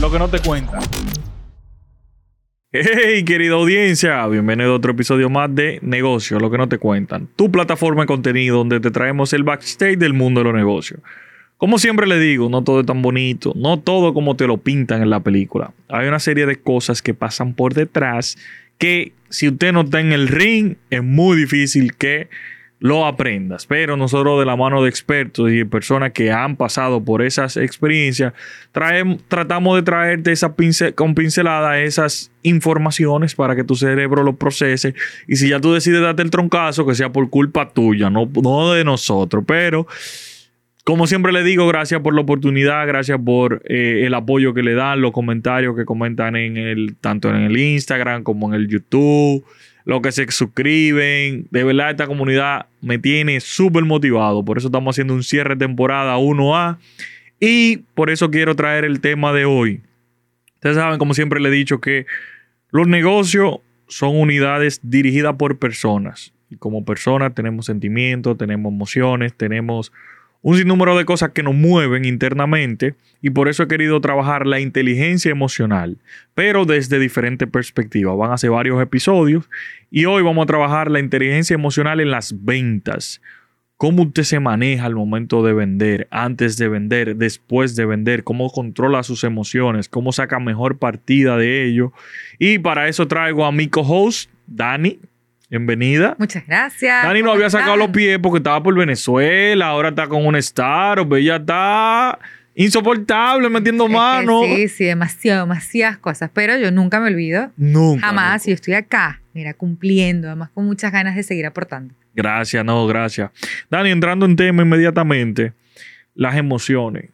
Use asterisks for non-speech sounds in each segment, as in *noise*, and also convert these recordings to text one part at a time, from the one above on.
lo que no te cuentan. Hey, querida audiencia, bienvenido a otro episodio más de Negocio, lo que no te cuentan. Tu plataforma de contenido donde te traemos el backstage del mundo de los negocios. Como siempre le digo, no todo es tan bonito, no todo como te lo pintan en la película. Hay una serie de cosas que pasan por detrás que si usted no está en el ring, es muy difícil que lo aprendas. Pero nosotros de la mano de expertos y de personas que han pasado por esas experiencias, tratamos de traerte esa con pincelada esas informaciones para que tu cerebro lo procese. Y si ya tú decides darte el troncazo, que sea por culpa tuya, no, no de nosotros. Pero... Como siempre le digo, gracias por la oportunidad, gracias por eh, el apoyo que le dan, los comentarios que comentan en el, tanto en el Instagram como en el YouTube, los que se suscriben. De verdad, esta comunidad me tiene súper motivado. Por eso estamos haciendo un cierre de temporada 1A. Y por eso quiero traer el tema de hoy. Ustedes saben, como siempre le he dicho, que los negocios son unidades dirigidas por personas. Y como personas tenemos sentimientos, tenemos emociones, tenemos un sinnúmero de cosas que nos mueven internamente y por eso he querido trabajar la inteligencia emocional, pero desde diferentes perspectivas. Van a ser varios episodios y hoy vamos a trabajar la inteligencia emocional en las ventas. Cómo usted se maneja al momento de vender, antes de vender, después de vender, cómo controla sus emociones, cómo saca mejor partida de ello. Y para eso traigo a mi co-host, Dani. Bienvenida. Muchas gracias. Dani no había sacado los pies porque estaba por Venezuela, ahora está con un star, ella está insoportable metiendo mano. Sí, sí, demasiado, demasiadas cosas, pero yo nunca me olvido. Nunca. Jamás, yo estoy acá, mira, cumpliendo, además con muchas ganas de seguir aportando. Gracias, no, gracias. Dani, entrando en tema inmediatamente, las emociones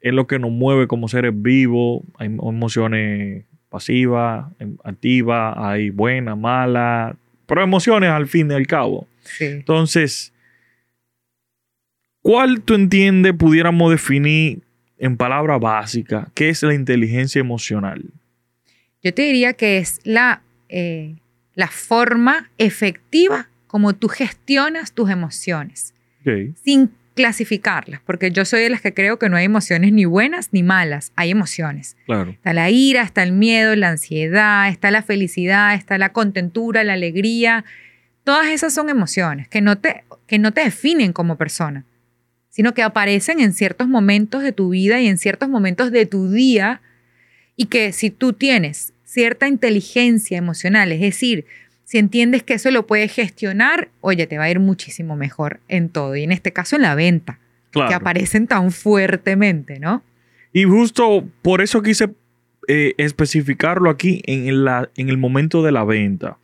es lo que nos mueve como seres vivos, hay emociones pasivas, em, activas, hay buenas, malas, pero emociones al fin y al cabo. Entonces, ¿cuál tú entiendes pudiéramos definir en palabra básica qué es la inteligencia emocional? Yo te diría que es la, eh, la forma efectiva como tú gestionas tus emociones. Sin clasificarlas, porque yo soy de las que creo que no hay emociones ni buenas ni malas, hay emociones. Claro. Está la ira, está el miedo, la ansiedad, está la felicidad, está la contentura, la alegría. Todas esas son emociones que no te, que no te definen como persona, sino que aparecen en ciertos momentos de tu vida y en ciertos momentos de tu día y que si tú tienes cierta inteligencia emocional, es decir, si entiendes que eso lo puedes gestionar, oye, te va a ir muchísimo mejor en todo. Y en este caso en la venta, que aparecen tan fuertemente, ¿no? Y justo por eso quise eh, especificarlo aquí en, la, en el momento de la venta.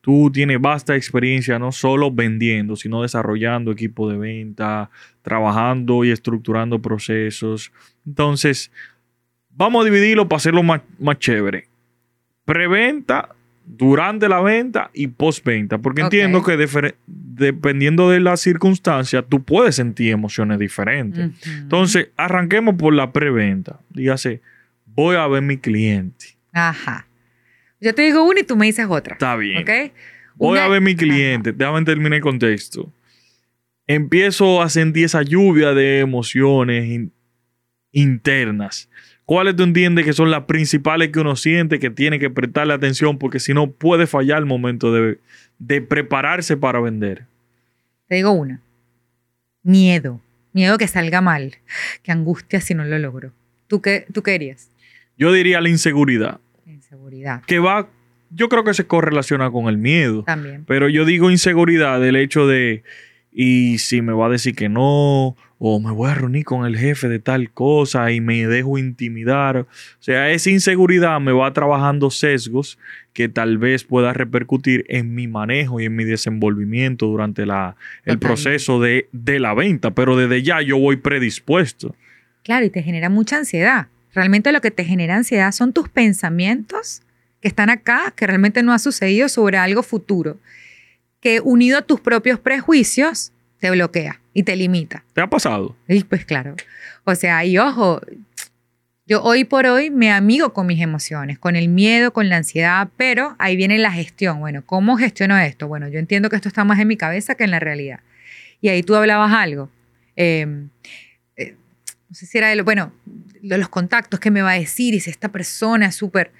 Tú tienes vasta experiencia no solo vendiendo, sino desarrollando equipo de venta, trabajando y estructurando procesos. Entonces, vamos a dividirlo para hacerlo más, más chévere. Preventa durante la venta y post-venta, porque entiendo que dependiendo de la circunstancia, tú puedes sentir emociones diferentes. Entonces, arranquemos por la preventa. Dígase, voy a ver mi cliente. Ajá. Yo te digo una y tú me dices otra. Está bien. Voy a ver mi cliente. Déjame terminar el contexto. Empiezo a sentir esa lluvia de emociones internas. ¿Cuáles tú entiendes que son las principales que uno siente que tiene que prestarle atención? Porque si no, puede fallar el momento de, prepararse para vender. Te digo una. Miedo. Miedo que salga mal. Que angustia si no lo logro. ¿Tú qué, tú querías? Yo diría la inseguridad. Inseguridad. Que va, yo creo que se correlaciona con el miedo. También. Pero yo digo inseguridad del hecho de, y si me va a decir que no, o me voy a reunir con el jefe de tal cosa y me dejo intimidar. O sea, esa inseguridad me va trabajando sesgos que tal vez pueda repercutir en mi manejo y en mi desenvolvimiento durante la, el proceso de, de la venta, pero desde ya yo voy predispuesto. Claro, y te genera mucha ansiedad. Realmente lo que te genera ansiedad son tus pensamientos que están acá, que realmente no ha sucedido sobre algo futuro, que unido a tus propios prejuicios, te bloquea y te limita. ¿Te ha pasado? Y pues claro. O sea, y ojo, yo hoy por hoy me amigo con mis emociones, con el miedo, con la ansiedad, pero ahí viene la gestión. Bueno, ¿cómo gestiono esto? Bueno, yo entiendo que esto está más en mi cabeza que en la realidad. Y ahí tú hablabas algo. Em, eh, no sé si era de lo, bueno, de los contactos que me va a decir y si esta persona es súper...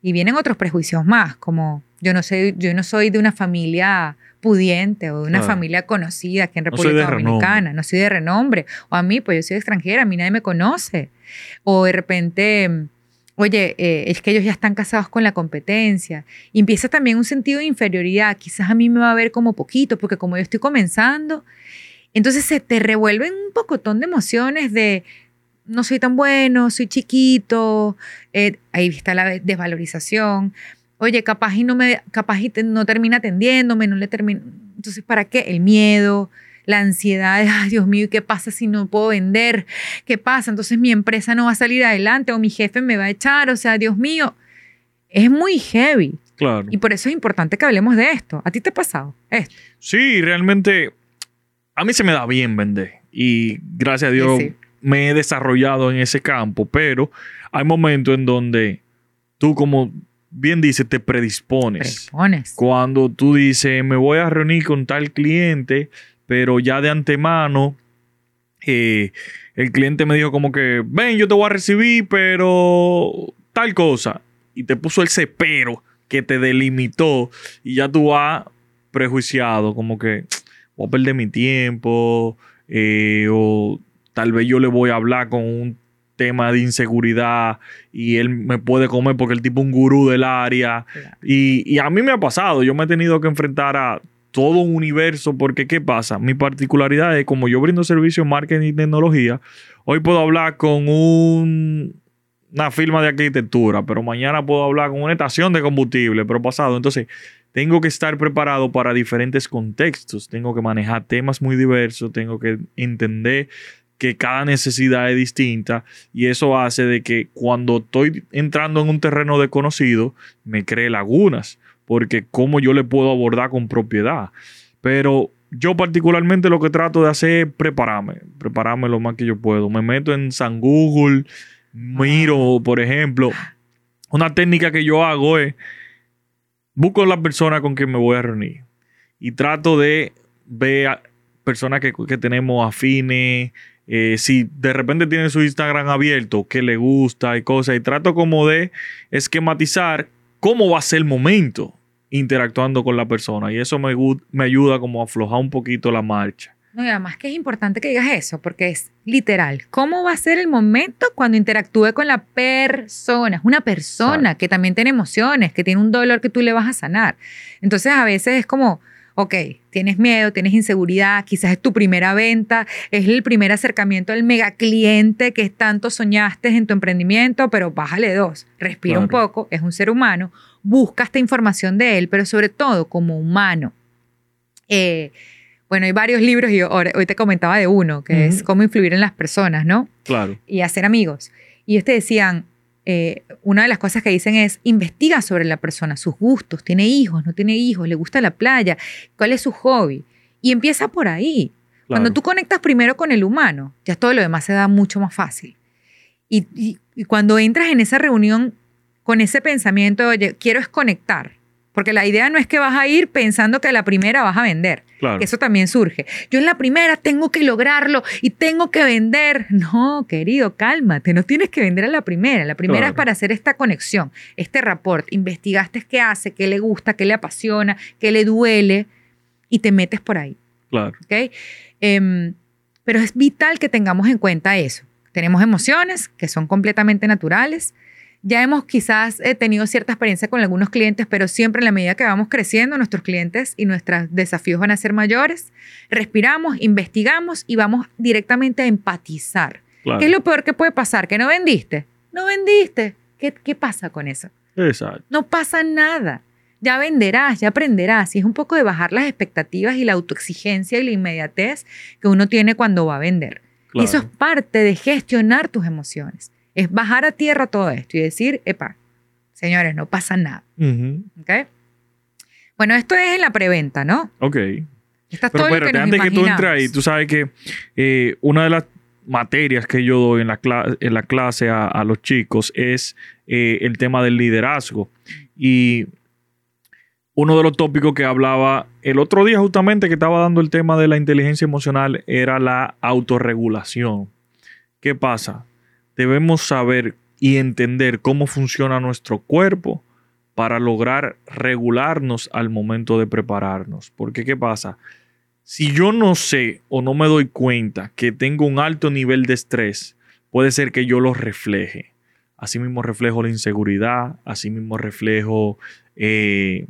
Y vienen otros prejuicios más, como yo no, soy, yo no soy de una familia pudiente o de una Claro. familia conocida aquí en No República de Dominicana, renombre. no soy de renombre. O a mí, pues yo soy extranjera, a mí nadie me conoce. O de repente, oye, eh, es que ellos ya están casados con la competencia. Y empieza también un sentido de inferioridad. Quizás a mí me va a ver como poquito, porque como yo estoy comenzando, entonces se te revuelven un pocotón de emociones de no soy tan bueno, soy chiquito, eh, ahí está la desvalorización. Oye, capaz y no me, capaz y no termina atendiéndome, no le termina. Entonces, ¿para qué? El miedo, la ansiedad de, ay, Dios mío, ¿y ¿qué pasa si no puedo vender? ¿Qué pasa? Entonces mi empresa no va a salir adelante o mi jefe me va a echar, o sea, Dios mío, es muy heavy. Claro. Y por eso es importante que hablemos de esto. ¿A ti te ha pasado esto? Sí, realmente a mí se me da bien vender y gracias a Dios Sí. me he desarrollado en ese campo, pero hay momentos en donde tú como bien dices te predispones. Predispones. Cuando tú dices me voy a reunir con tal cliente, pero ya de antemano eh, el cliente me dijo como que ven yo te voy a recibir, pero tal cosa y te puso ese pero que te delimitó y ya tú vas prejuiciado, como que voy a perder mi tiempo, eh, o tal vez yo le voy a hablar con un tema de inseguridad y él me puede comer porque el tipo es un gurú del área. Claro. Y, y a mí me ha pasado, yo me he tenido que enfrentar a todo un universo porque ¿qué pasa? Mi particularidad es como yo brindo servicio en marketing y tecnología, hoy puedo hablar con un, una firma de arquitectura, pero mañana puedo hablar con una estación de combustible, pero pasado. Entonces, tengo que estar preparado para diferentes contextos, tengo que manejar temas muy diversos, tengo que entender que cada necesidad es distinta y eso hace de que cuando estoy entrando en un terreno desconocido me cree lagunas porque cómo yo le puedo abordar con propiedad. Pero yo particularmente lo que trato de hacer es prepararme, prepararme lo más que yo puedo. Me meto en San Google, miro, por ejemplo, una técnica que yo hago es busco la persona con quien me voy a reunir y trato de ver personas que, que tenemos afines, eh, si de repente tienen su Instagram abierto, que le gusta y cosas, y trato como de esquematizar cómo va a ser el momento interactuando con la persona y eso me, me ayuda como a aflojar un poquito la marcha. No, y además que es importante que digas eso, porque es literal. ¿Cómo va a ser el momento cuando interactúe con la persona? Es una persona que también tiene emociones, que tiene un dolor que tú le vas a sanar. Entonces a veces es como, ok, tienes miedo, tienes inseguridad, quizás es tu primera venta, es el primer acercamiento al mega cliente que tanto soñaste en tu emprendimiento, pero bájale dos, respira un poco, es un ser humano, busca esta información de él, pero sobre todo como humano. Eh, bueno, hay varios libros y hoy te comentaba de uno, que es cómo influir en las personas, ¿no? Claro, Y hacer amigos. Y ellos te decían, eh, una de las cosas que dicen es, investiga sobre la persona, sus gustos, tiene hijos, no tiene hijos, le gusta la playa, cuál es su hobby. Y empieza por ahí. Cuando tú conectas primero con el humano, ya todo lo demás se da mucho más fácil. Y, y- y cuando entras en esa reunión con ese pensamiento, oye, quiero es conectar. Porque la idea no es que vas a ir pensando que a la primera vas a vender. Claro. Eso también surge. Yo en la primera tengo que lograrlo y tengo que vender. No, querido, cálmate. No tienes que vender a la primera. La primera Claro. es para hacer esta conexión, este rapport. Investigaste qué hace, qué le gusta, qué le apasiona, qué le duele y te metes por ahí. claro. ¿ok? Em, pero es vital que tengamos en cuenta eso. Tenemos emociones que son completamente naturales. Ya hemos quizás eh, tenido cierta experiencia con algunos clientes, pero siempre en la medida que vamos creciendo, nuestros clientes y nuestros desafíos van a ser mayores. Respiramos, investigamos y vamos directamente a empatizar. claro. ¿Qué es lo peor que puede pasar? ¿Que no vendiste? No vendiste. ¿Qué, qué pasa con eso? Exacto. No pasa nada. Ya venderás, ya aprenderás. Y es un poco de bajar las expectativas y la autoexigencia y la inmediatez que uno tiene cuando va a vender. Y eso es claro. parte de gestionar tus emociones. Es bajar a tierra todo esto y decir, epa, señores, no pasa nada. Ujú. ¿ok? Bueno, esto es en la preventa, ¿no? Ok. Esto es Pero todo lo que nos antes que tú entres ahí, imaginamos. tú sabes que eh, una de las materias que yo doy en la, cla- en la clase a, a los chicos es eh, el tema del liderazgo. Y uno de los tópicos que hablaba el otro día justamente que estaba dando el tema de la inteligencia emocional era la autorregulación. ¿qué pasa? Debemos saber y entender cómo funciona nuestro cuerpo para lograr regularnos al momento de prepararnos. Porque ¿qué pasa? Si yo no sé o no me doy cuenta que tengo un alto nivel de estrés, puede ser que yo lo refleje. Asimismo reflejo la inseguridad, asimismo reflejo eh,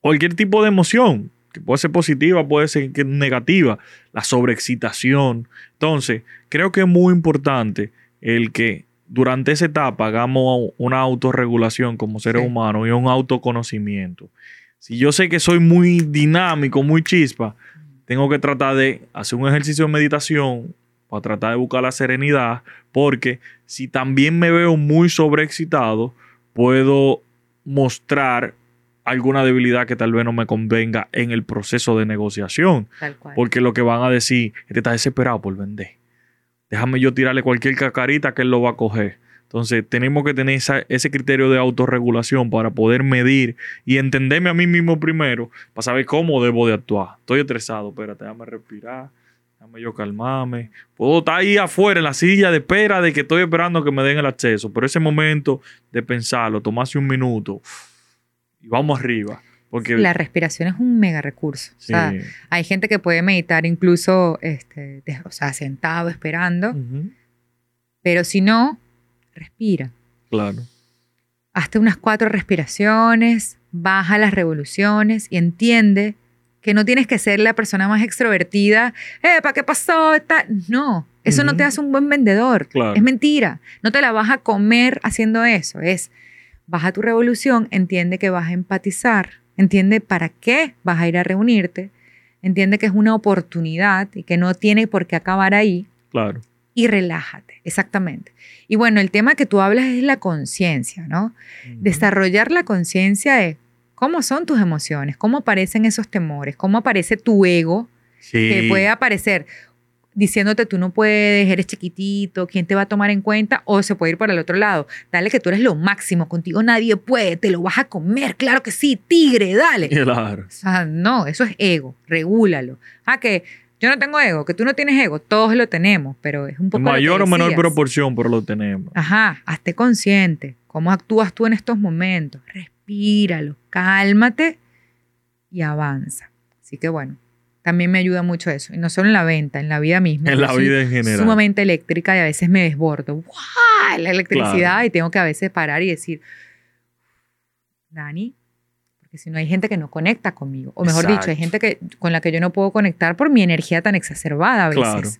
cualquier tipo de emoción, que puede ser positiva, puede ser negativa, la sobreexcitación. Entonces, creo que es muy importante el que durante esa etapa hagamos una autorregulación como seres humanos y un autoconocimiento. Si yo sé que soy muy dinámico, muy chispa, tengo que tratar de hacer un ejercicio de meditación para tratar de buscar la serenidad, porque si también me veo muy sobreexcitado, puedo mostrar alguna debilidad que tal vez no me convenga en el proceso de negociación. Porque lo que van a decir, este está desesperado por vender déjame yo tirarle cualquier cacarita que él lo va a coger. Entonces, tenemos que tener ese criterio de autorregulación para poder medir y entenderme a mí mismo primero para saber cómo debo de actuar. Estoy estresado, espérate, déjame respirar, déjame yo calmarme. Puedo estar ahí afuera en la silla de espera de que estoy esperando que me den el acceso, pero ese momento de pensarlo, tomarse un minuto y vamos arriba. Porque... La respiración es un mega recurso. O sea, hay gente que puede meditar incluso este, o sea, sentado, esperando. Pero si no, respira. Claro. Hazte unas cuatro respiraciones, baja las revoluciones y entiende que no tienes que ser la persona más extrovertida. ¡Eh, para qué pasó! No, eso no te hace un buen vendedor. Es mentira. No te la vas a comer haciendo eso. Es baja tu revolución, entiende que vas a empatizar Entiende para qué vas a ir a reunirte. Entiende que es una oportunidad y que no tiene por qué acabar ahí. Claro. Y relájate, exactamente. Y bueno, el tema que tú hablas es la conciencia, ¿no? Desarrollar la conciencia de cómo son tus emociones, cómo aparecen esos temores, cómo aparece tu ego, que puede aparecer diciéndote tú no puedes, eres chiquitito, ¿quién te va a tomar en cuenta? O se puede ir para el otro lado. Dale que tú eres lo máximo, contigo nadie puede, te lo vas a comer, claro que sí, tigre, dale. *laughs* Claro. O sea, no, eso es ego, regúlalo. Ah, que yo no tengo ego, que tú no tienes ego, todos lo tenemos, pero es un poco... mayor o menor proporción, pero lo tenemos. Ajá, hazte consciente, cómo actúas tú en estos momentos, respíralo, cálmate y avanza. Así que bueno, también me ayuda mucho eso. Y no solo en la venta, en la vida misma. En la vida en general. Sumamente eléctrica y a veces me desbordo. ¡Wow! La electricidad y tengo que a veces parar y decir, Dani, porque si no hay gente que no conecta conmigo. O mejor dicho, hay gente que, con la que yo no puedo conectar por mi energía tan exacerbada a veces. Claro.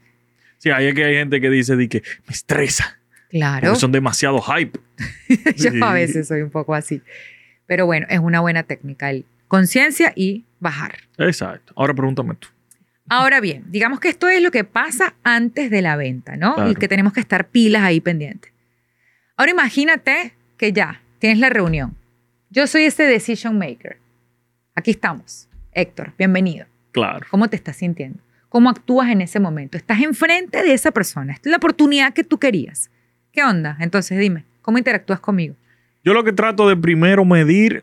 Sí, hay, que hay gente que dice que me estresa. Claro. Porque son demasiado hype. *laughs* yo a veces soy un poco así. Pero bueno, es una buena técnica. El conciencia y bajar. Exacto. Ahora pregúntame tú. Ahora bien, digamos que esto es lo que pasa antes de la venta, ¿no? Y que tenemos que estar pilas ahí pendientes. Ahora imagínate que ya tienes la reunión. Yo soy ese decision maker. Aquí estamos. Héctor, bienvenido. Claro. ¿Cómo te estás sintiendo? ¿Cómo actúas en ese momento? Estás enfrente de esa persona. Esta es la oportunidad que tú querías. ¿Qué onda? Entonces dime, ¿cómo interactúas conmigo? Yo lo que trato de primero medir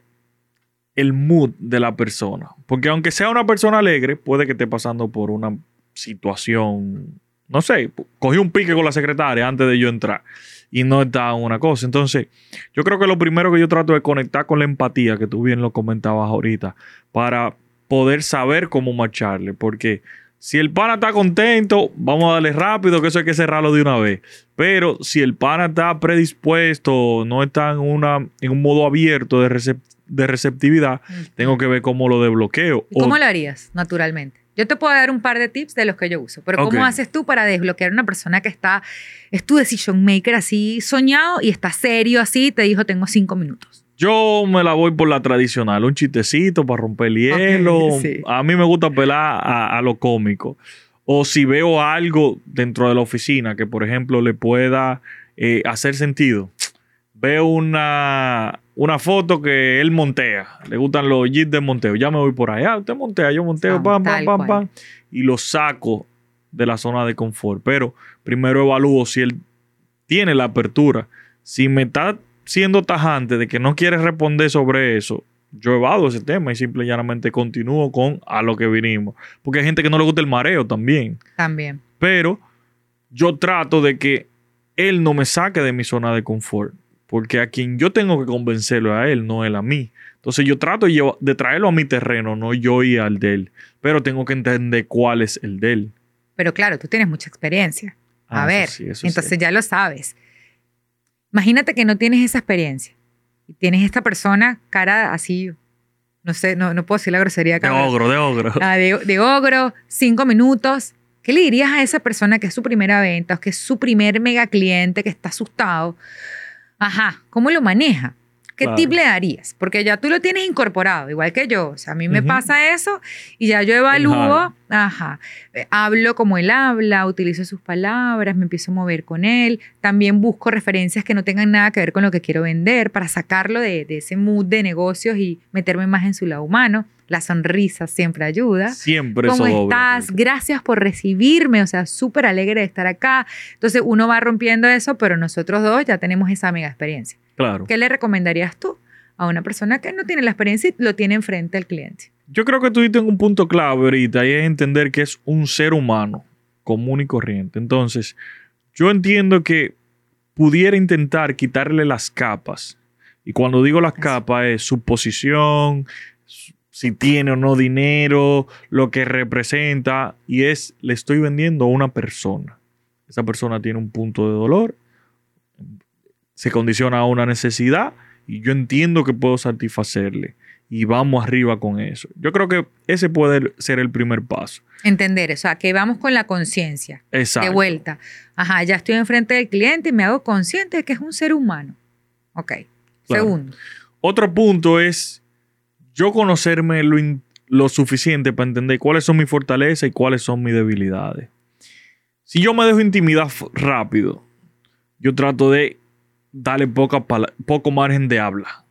el mood de la persona. Porque aunque sea una persona alegre, puede que esté pasando por una situación, no sé, cogí un pique con la secretaria antes de yo entrar y no está una cosa. Entonces, yo creo que lo primero que yo trato de conectar con la empatía, que tú bien lo comentabas ahorita, para poder saber cómo marcharle. Porque si el pana está contento, vamos a darle rápido, que eso hay que cerrarlo de una vez. Pero si el pana está predispuesto, no está en, una, en un modo abierto de recepción, de receptividad, tengo que ver cómo lo desbloqueo. ¿Cómo lo harías naturalmente? Yo te puedo dar un par de tips de los que yo uso, pero ¿cómo haces tú para desbloquear a una persona que está, es tu decision maker así soñado y está serio así, te dijo tengo cinco minutos? Yo me la voy por la tradicional, un chistecito para romper el hielo. A mí me gusta apelar a, lo cómico. O si veo algo dentro de la oficina que, por ejemplo, le pueda eh, hacer sentido. Veo una, una foto que él montea. Le gustan los jeeps de monteo. Ya me voy por allá. Usted montea, yo monteo, pam, pam, pam, pam. Y lo saco de la zona de confort. Pero primero evalúo si él tiene la apertura. Si me está siendo tajante de que no quiere responder sobre eso, yo evado ese tema y simple y llanamente continúo con a lo que vinimos. Porque hay gente que no le gusta el mareo también. También. Pero yo trato de que él no me saque de mi zona de confort. Porque a quien yo tengo que convencerlo a él, no él a mí. Entonces yo trato de, traerlo a mi terreno, no yo y al de él. Pero tengo que entender cuál es el de él. Pero claro, tú tienes mucha experiencia. A ah, ver, entonces ya lo sabes. Imagínate que no tienes esa experiencia y tienes esta persona cara así, no sé, no, no puedo decir la grosería. De ogro, de ogro. Ah, de, de ogro, cinco minutos. ¿Qué le dirías a esa persona que es su primera venta o que es su primer mega cliente que está asustado? Ajá, ¿cómo lo maneja? ¿Qué tip le darías? Porque ya tú lo tienes incorporado, igual que yo. O sea, a mí me pasa eso y ya yo evalúo, ajá, eh, hablo como él habla, utilizo sus palabras, me empiezo a mover con él. También busco referencias que no tengan nada que ver con lo que quiero vender para sacarlo de, de ese mood de negocios y meterme más en su lado humano. La sonrisa siempre ayuda. Siempre ¿Cómo estás? Gracias por recibirme. O sea, súper alegre de estar acá. Entonces uno va rompiendo eso, pero nosotros dos ya tenemos esa mega experiencia. Claro. ¿Qué le recomendarías tú a una persona que no tiene la experiencia y lo tiene enfrente al cliente? Yo creo que tú en un punto clave ahorita y es entender que es un ser humano común y corriente. Entonces, yo entiendo que pudiera intentar quitarle las capas. Y cuando digo las capas es su posición, si tiene o no dinero, lo que representa, y es, le estoy vendiendo a una persona. Esa persona tiene un punto de dolor, se condiciona a una necesidad, y yo entiendo que puedo satisfacerle. Y vamos arriba con eso. Yo creo que ese puede ser el primer paso. Entender, o sea, que vamos con la conciencia. De vuelta. Ajá, ya estoy enfrente del cliente y me hago consciente de que es un ser humano. Ok. Segundo. Otro punto es yo conocerme lo, suficiente para entender cuáles son mis fortalezas y cuáles son mis debilidades. Si yo me dejo intimidar rápido, yo trato de darle poca, poco margen de habla.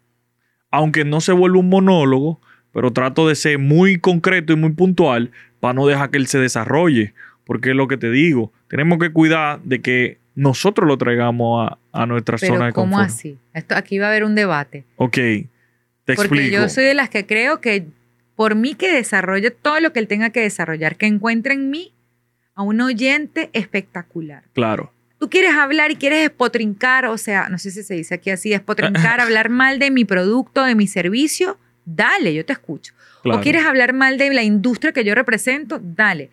Aunque no se vuelva un monólogo, pero trato de ser muy concreto y muy puntual para no dejar que él se desarrolle. Porque es lo que te digo, tenemos que cuidar de que nosotros lo traigamos a, nuestra zona de confort. ¿Cómo así? Esto, aquí va a haber un debate. Ok. Porque yo soy de las que creo que por mí que desarrolle todo lo que él tenga que desarrollar, que encuentre en mí a un oyente espectacular. Claro. Tú quieres hablar y quieres espotrincar, o sea, no sé si se dice aquí así, espotrincar, *laughs* hablar mal de mi producto, de mi servicio, dale, yo te escucho. O quieres hablar mal de la industria que yo represento, dale.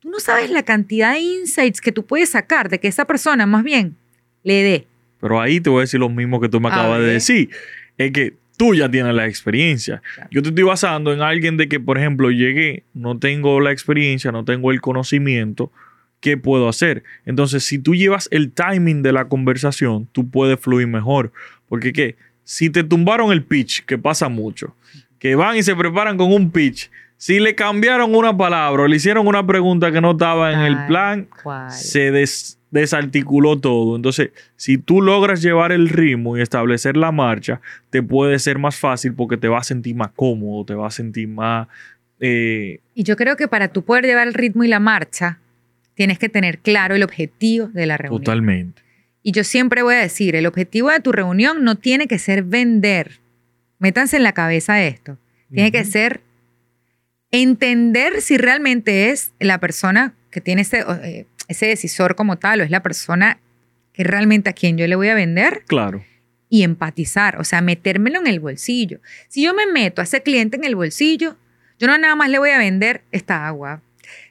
Tú no sabes la cantidad de insights que tú puedes sacar de que esa persona más bien le dé. Pero ahí te voy a decir lo mismo que tú me acabas de decir. Es que tú ya tienes la experiencia. Yo te estoy basando en alguien de que, por ejemplo, llegué, no tengo la experiencia, no tengo el conocimiento, ¿qué puedo hacer? Entonces, si tú llevas el timing de la conversación, tú puedes fluir mejor. Porque, ¿qué? Si te tumbaron el pitch, que pasa mucho, que van y se preparan con un pitch, si le cambiaron una palabra o le hicieron una pregunta que no estaba en el plan, se des desarticuló todo. Entonces, si tú logras llevar el ritmo y establecer la marcha, te puede ser más fácil porque te vas a sentir más cómodo, te vas a sentir más... Eh, y yo creo que para tú poder llevar el ritmo y la marcha, tienes que tener claro el objetivo de la reunión. Totalmente. Y yo siempre voy a decir, el objetivo de tu reunión no tiene que ser vender. Métanse en la cabeza esto. Tiene que ser entender si realmente es la persona que tiene ese, eh, ese decisor como tal o es la persona que realmente a quien yo le voy a vender. Claro. Y empatizar, o sea, metérmelo en el bolsillo. Si yo me meto a ese cliente en el bolsillo, yo no nada más le voy a vender esta agua,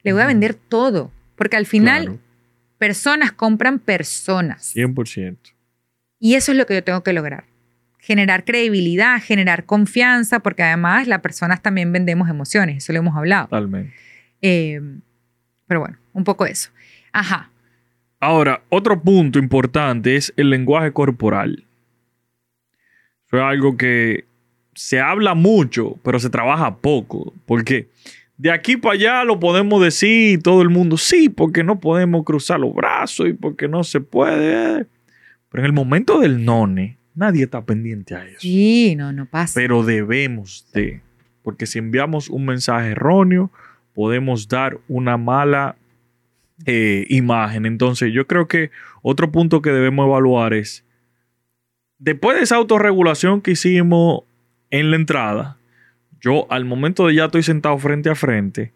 le voy a vender todo, porque al final personas compran personas. 100%. Y eso es lo que yo tengo que lograr. Generar credibilidad, generar confianza, porque además las personas también vendemos emociones, eso lo hemos hablado. Totalmente. Eh, pero bueno, un poco eso. Ajá. Ahora, otro punto importante es el lenguaje corporal. Eso es algo que se habla mucho, pero se trabaja poco. Porque de aquí para allá lo podemos decir todo el mundo, sí, porque no podemos cruzar los brazos y porque no se puede. Pero en el momento del none, nadie está pendiente a eso. Sí, no, no pasa. Pero debemos de. Porque si enviamos un mensaje erróneo, podemos dar una mala eh, imagen. Entonces, yo creo que otro punto que debemos evaluar es, después de esa autorregulación que hicimos en la entrada, yo al momento de ya estoy sentado frente a frente,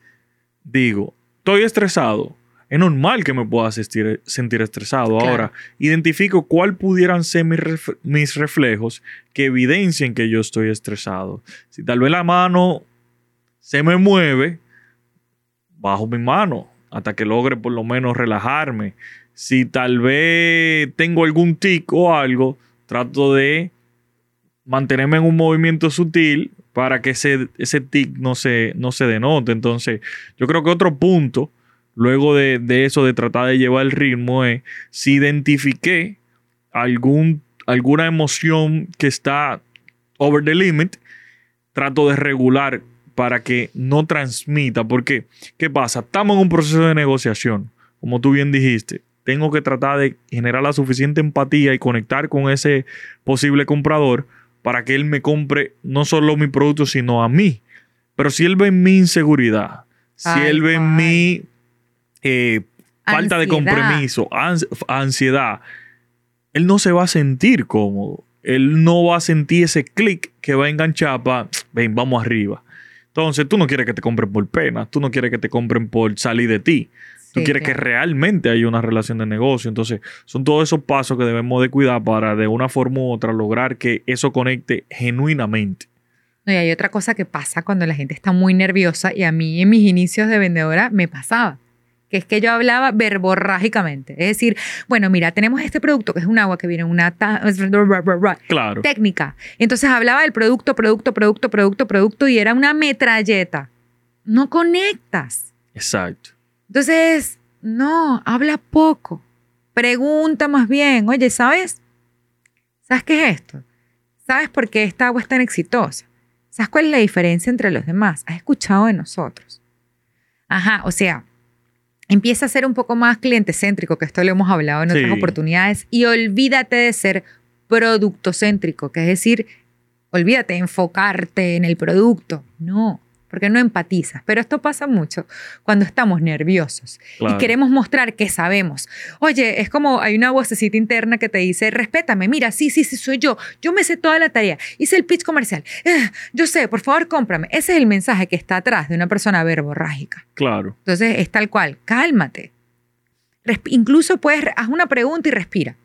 digo, estoy estresado, es normal que me pueda sentir, sentir estresado. Claro. Ahora, identifico cuál pudieran ser mis, ref- mis reflejos que evidencien que yo estoy estresado. Si tal vez la mano se me mueve, bajo mi mano hasta que logre por lo menos relajarme. Si tal vez tengo algún tic o algo, trato de mantenerme en un movimiento sutil para que ese, ese tic no se, no se denote. Entonces, yo creo que otro punto, luego de, de eso, de tratar de llevar el ritmo, es si identifiqué algún, alguna emoción que está over the limit, trato de regular para que no transmita. Porque, ¿qué pasa? Estamos en un proceso de negociación, como tú bien dijiste. Tengo que tratar de generar la suficiente empatía y conectar con ese posible comprador para que él me compre no solo mi producto, sino a mí. Pero si él ve en mi inseguridad, si él ve en mi eh, falta de compromiso, ans- ansiedad, él no se va a sentir cómodo. Él no va a sentir ese clic que va a enganchar para, ven, vamos arriba. Entonces, tú no quieres que te compren por pena, tú no quieres que te compren por salir de ti. Tú quieres que realmente haya una relación de negocio. Entonces, son todos esos pasos que debemos de cuidar para de una forma u otra lograr que eso conecte genuinamente. No, y hay otra cosa que pasa cuando la gente está muy nerviosa y a mí en mis inicios de vendedora me pasaba, que es que yo hablaba verborrágicamente. Es decir, bueno, mira, tenemos este producto que es un agua que viene en una Claro. técnica. Entonces hablaba del producto, producto, producto, producto, producto y era una metralleta. No conectas. Exacto. Entonces, no, habla poco. Pregunta más bien, oye, ¿sabes? ¿Sabes qué es esto? ¿Sabes por qué esta agua es tan exitosa? ¿Sabes cuál es la diferencia entre los demás? ¿Has escuchado de nosotros? Ajá, o sea, empieza a ser un poco más cliente céntrico, que esto lo hemos hablado en otras Sí. oportunidades, y olvídate de ser producto céntrico, que es decir, olvídate de enfocarte en el producto. No, porque no empatizas. Pero esto pasa mucho cuando estamos nerviosos claro. y queremos mostrar que sabemos. Oye, es como hay una vocecita interna que te dice, respétame, mira, sí, sí, sí, soy yo. Yo me sé toda la tarea. Hice el pitch comercial. Eh, yo sé, por favor, cómprame. Ese es el mensaje que está atrás de una persona verborrágica. Claro. Entonces es tal cual, cálmate. Resp- incluso puedes, haz una pregunta y respira.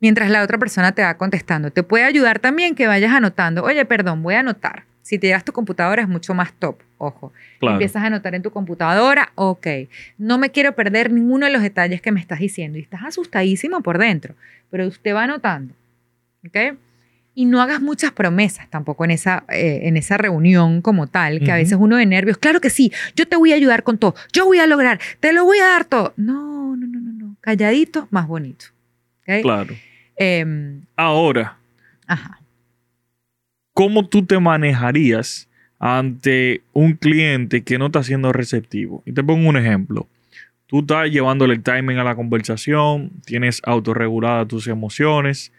Mientras la otra persona te va contestando. Te puede ayudar también que vayas anotando. Oye, perdón, voy a anotar. Si te llevas tu computadora es mucho más top, ojo. Claro. Empiezas a anotar en tu computadora, ok. No me quiero perder ninguno de los detalles que me estás diciendo. Y estás asustadísimo por dentro, pero usted va anotando, ok. Y no hagas muchas promesas tampoco en esa, eh, en esa reunión como tal, que a Ujú. veces uno de nervios, claro que sí, yo te voy a ayudar con todo, yo voy a lograr, te lo voy a dar todo. No, no, no, no, no. Calladito, más bonito. ¿ok? Claro. Em, Ahora, ajá. ¿Cómo tú te manejarías ante un cliente que no está siendo receptivo? Y te pongo un ejemplo. Tú estás llevándole el timing a la conversación, tienes autorreguladas tus emociones,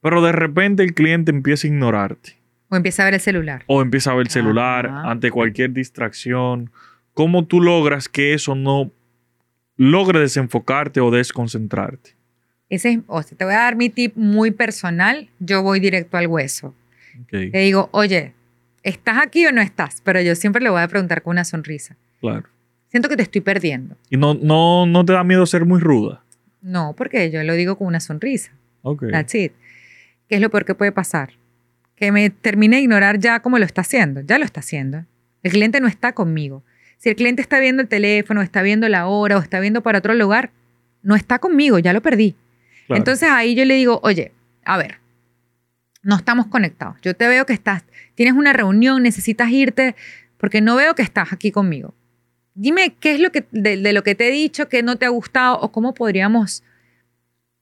pero de repente el cliente empieza a ignorarte O empieza a ver el celular. o empieza a ver el celular ante cualquier distracción. ¿Cómo tú logras que eso no logre desenfocarte o desconcentrarte? Ese es, o sea, te voy a dar mi tip muy personal, yo voy directo al hueso. Ok, Le digo, oye, ¿estás aquí o no estás? Pero yo siempre le voy a preguntar con una sonrisa. claro. Siento que te estoy perdiendo. Y no, no, no te da miedo ser muy ruda. No, porque yo lo digo con una sonrisa. Ok. That's it. ¿Qué es lo peor que puede pasar? Que me termine de ignorar ya como lo está haciendo. Ya lo está haciendo. El cliente no está conmigo. Si el cliente está viendo el teléfono, está viendo la hora o está viendo para otro lugar, no está conmigo, ya lo perdí. Claro. Entonces ahí yo le digo, oye, a ver, no estamos conectados. Yo te veo que estás, tienes una reunión, necesitas irte, porque no veo que estás aquí conmigo. Dime qué es lo que, de, de lo que te he dicho que no te ha gustado o cómo podríamos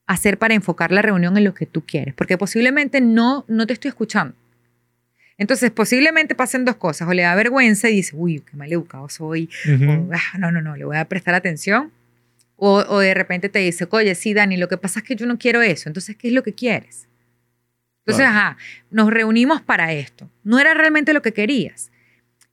hacer para enfocar la reunión en lo que tú quieres, porque posiblemente no, no te estoy escuchando. Entonces, posiblemente pasen dos cosas, o le da vergüenza y dice, uy, qué mal educado soy, Ujú. o, "Ah, no, no, no, le voy a prestar atención. O, o de repente te dice, oye, sí, Dani, lo que pasa es que yo no quiero eso. Entonces, ¿qué es lo que quieres? Entonces, Claro. ajá, nos reunimos para esto. No era realmente lo que querías.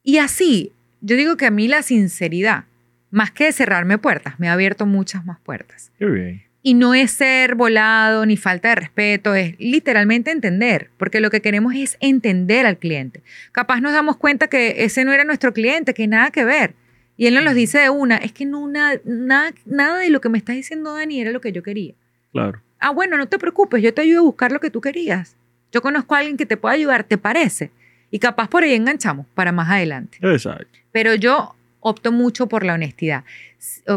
Y así, yo digo que a mí la sinceridad, más que cerrarme puertas, me ha abierto muchas más puertas. Qué bien. Y no es ser volado ni falta de respeto, es literalmente entender, porque lo que queremos es entender al cliente. Capaz nos damos cuenta que ese no era nuestro cliente, que nada que ver. Y él nos los dice de una, es que no, nada, nada, nada de lo que me estás diciendo, Dani, era lo que yo quería. Claro. Ah, bueno, no te preocupes, yo te ayudo a buscar lo que tú querías. Yo conozco a alguien que te pueda ayudar, ¿te parece? Y capaz por ahí enganchamos para más adelante. Exacto. Pero yo opto mucho por la honestidad,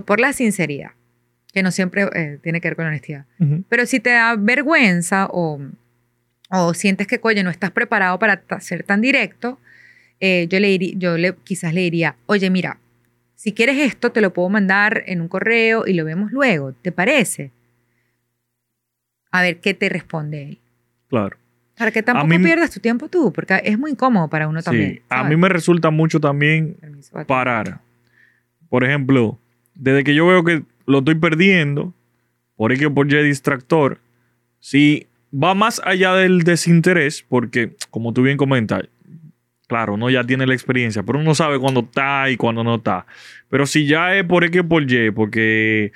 por la sinceridad, que no siempre eh, tiene que ver con la honestidad. Pero si te da vergüenza o, o sientes que, oye, no estás preparado para ser tan directo, eh, yo, le diría, yo le, quizás le diría, oye, mira, si quieres esto, te lo puedo mandar en un correo y lo vemos luego, ¿te parece? A ver qué te responde él. Claro. Para que tampoco mí pierdas tu tiempo tú, porque es muy incómodo para uno también. Sí. A ¿sabes? mí me resulta mucho también Permiso, parar. Por ejemplo, desde que yo veo que lo estoy perdiendo, por X por Y distractor, si va más allá del desinterés, porque como tú bien comentas, claro, uno ya tiene la experiencia, pero uno sabe cuándo está y cuándo no está. Pero si ya es por X o por Y, porque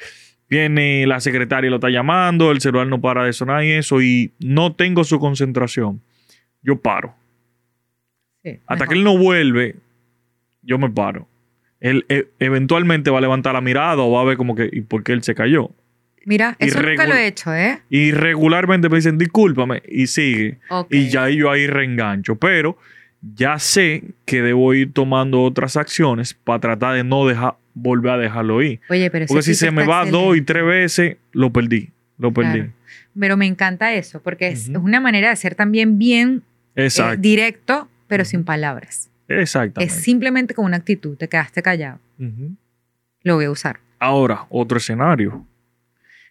viene la secretaria y lo está llamando, el celular no para de sonar y eso, y no tengo su concentración, yo paro. Sí, Hasta mejor. que él no vuelve, yo me paro. Él e- eventualmente va a levantar la mirada o va a ver como que, ¿y por qué él se cayó? Mira, eso nunca lo he hecho, ¿eh? Y regularmente me dicen, discúlpame, y sigue. Y ya yo ahí reengancho. Pero ya sé que debo ir tomando otras acciones para tratar de no dejar, volver a dejarlo ir. Oye, pero Porque si se me va dos y tres veces, lo perdí. Lo perdí. Claro. Pero me encanta eso, porque es, una manera de ser también bien eh, directo, pero sin palabras. Exactamente. Es simplemente con una actitud, te quedaste callado. Lo voy a usar. Ahora, otro escenario.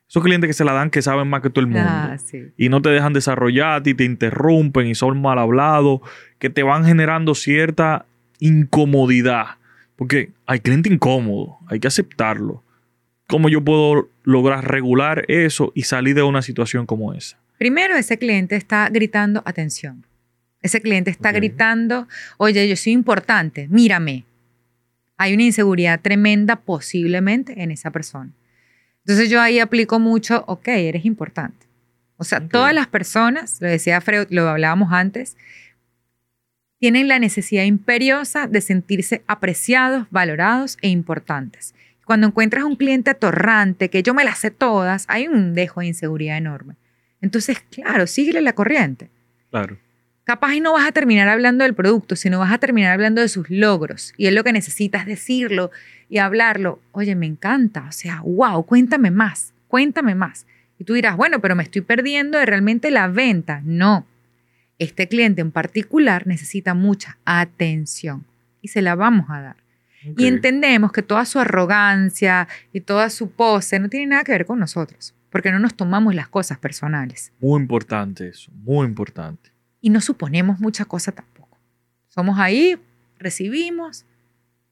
Esos clientes que se la dan que saben más que todo el mundo. Ah, sí. y no te dejan desarrollarte y te interrumpen y son mal hablados, que te van generando cierta incomodidad. Porque hay cliente incómodo, hay que aceptarlo. ¿Cómo yo puedo lograr regular eso y salir de una situación como esa? Primero, ese cliente está gritando atención. Ese cliente está gritando, oye, yo soy importante, mírame. Hay una inseguridad tremenda posiblemente en esa persona. Entonces yo ahí aplico mucho, ok, eres importante. O sea, Ok. todas las personas, lo decía Freud, lo hablábamos antes, tienen la necesidad imperiosa de sentirse apreciados, valorados e importantes. Cuando encuentras un cliente atorrante, que yo me las sé todas, hay un dejo de inseguridad enorme. Entonces, claro, síguele la corriente. Claro. Capaz y no vas a terminar hablando del producto, sino vas a terminar hablando de sus logros. Y es lo que necesitas decirlo y hablarlo. Oye, me encanta. O sea, wow, cuéntame más, cuéntame más. Y tú dirás, bueno, pero me estoy perdiendo de realmente la venta. No. Este cliente en particular necesita mucha atención y se la vamos a dar. Y entendemos que toda su arrogancia y toda su pose no tiene nada que ver con nosotros, porque no nos tomamos las cosas personales Muy importante eso, muy importante. y no suponemos mucha cosa tampoco. Somos ahí, recibimos,